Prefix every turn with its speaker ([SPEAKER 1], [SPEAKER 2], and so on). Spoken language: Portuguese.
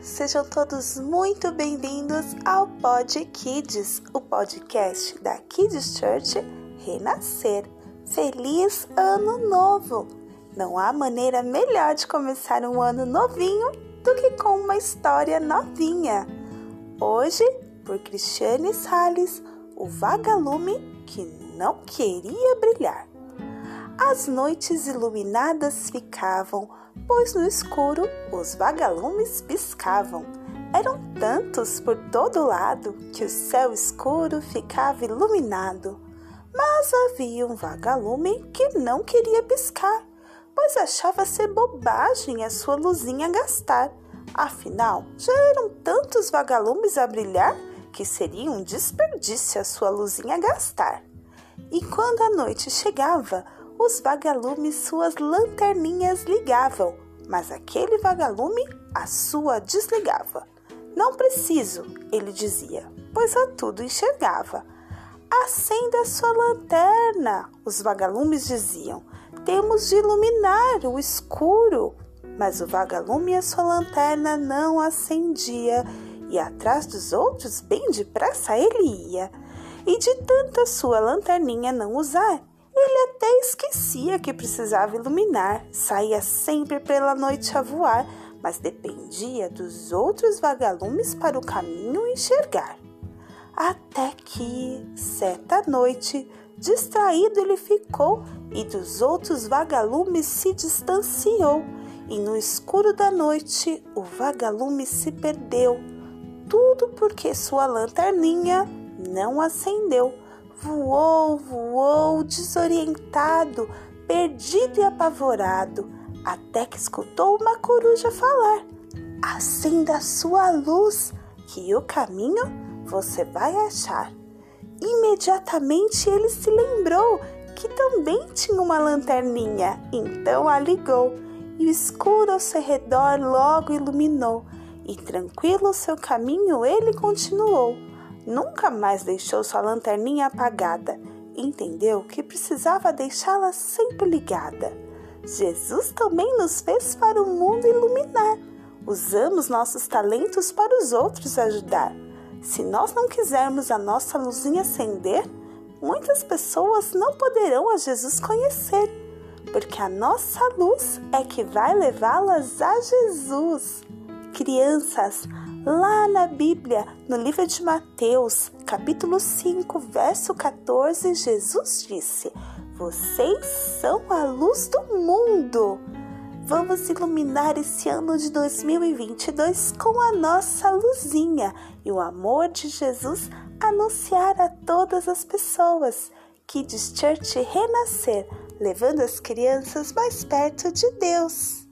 [SPEAKER 1] sejam todos muito bem-vindos ao Pod Kids, o podcast da Kids Church Renascer. Feliz Ano Novo! Não há maneira melhor de começar um ano novinho do que com uma história novinha. Hoje, por Cristiane Salles, o vagalume que não queria brilhar. As noites iluminadas ficavam pois no escuro os vagalumes piscavam. Eram tantos por todo lado que o céu escuro ficava iluminado. Mas havia um vagalume que não queria piscar, pois achava ser bobagem a sua luzinha gastar. Afinal, já eram tantos vagalumes a brilhar que seria um desperdício a sua luzinha gastar. E quando a noite chegava, os vagalumes suas lanterninhas ligavam, mas aquele vagalume a sua desligava. Não preciso, ele dizia, pois a tudo enxergava. Acenda sua lanterna, os vagalumes diziam. Temos de iluminar o escuro. Mas o vagalume a sua lanterna não acendia, e atrás dos outros, bem depressa, ele ia. E de tanta sua lanterninha não usar, ele até esquecia que precisava iluminar, saía sempre pela noite a voar, mas dependia dos outros vagalumes para o caminho enxergar. Até que, certa noite, distraído ele ficou e dos outros vagalumes se distanciou, e no escuro da noite o vagalume se perdeu. Tudo porque sua lanterninha não acendeu voou, voou, desorientado, perdido e apavorado, até que escutou uma coruja falar: Acenda a sua luz, que o caminho você vai achar. Imediatamente ele se lembrou que também tinha uma lanterninha, então a ligou, e o escuro ao seu redor logo iluminou, e tranquilo seu caminho ele continuou nunca mais deixou sua lanterninha apagada. Entendeu que precisava deixá-la sempre ligada. Jesus também nos fez para o mundo iluminar. Usamos nossos talentos para os outros ajudar. Se nós não quisermos a nossa luzinha acender, muitas pessoas não poderão a Jesus conhecer, porque a nossa luz é que vai levá-las a Jesus. Crianças, Lá na Bíblia, no livro de Mateus, capítulo 5, verso 14, Jesus disse: Vocês são a luz do mundo. Vamos iluminar esse ano de 2022 com a nossa luzinha e o amor de Jesus anunciar a todas as pessoas. Kids Church renascer, levando as crianças mais perto de Deus.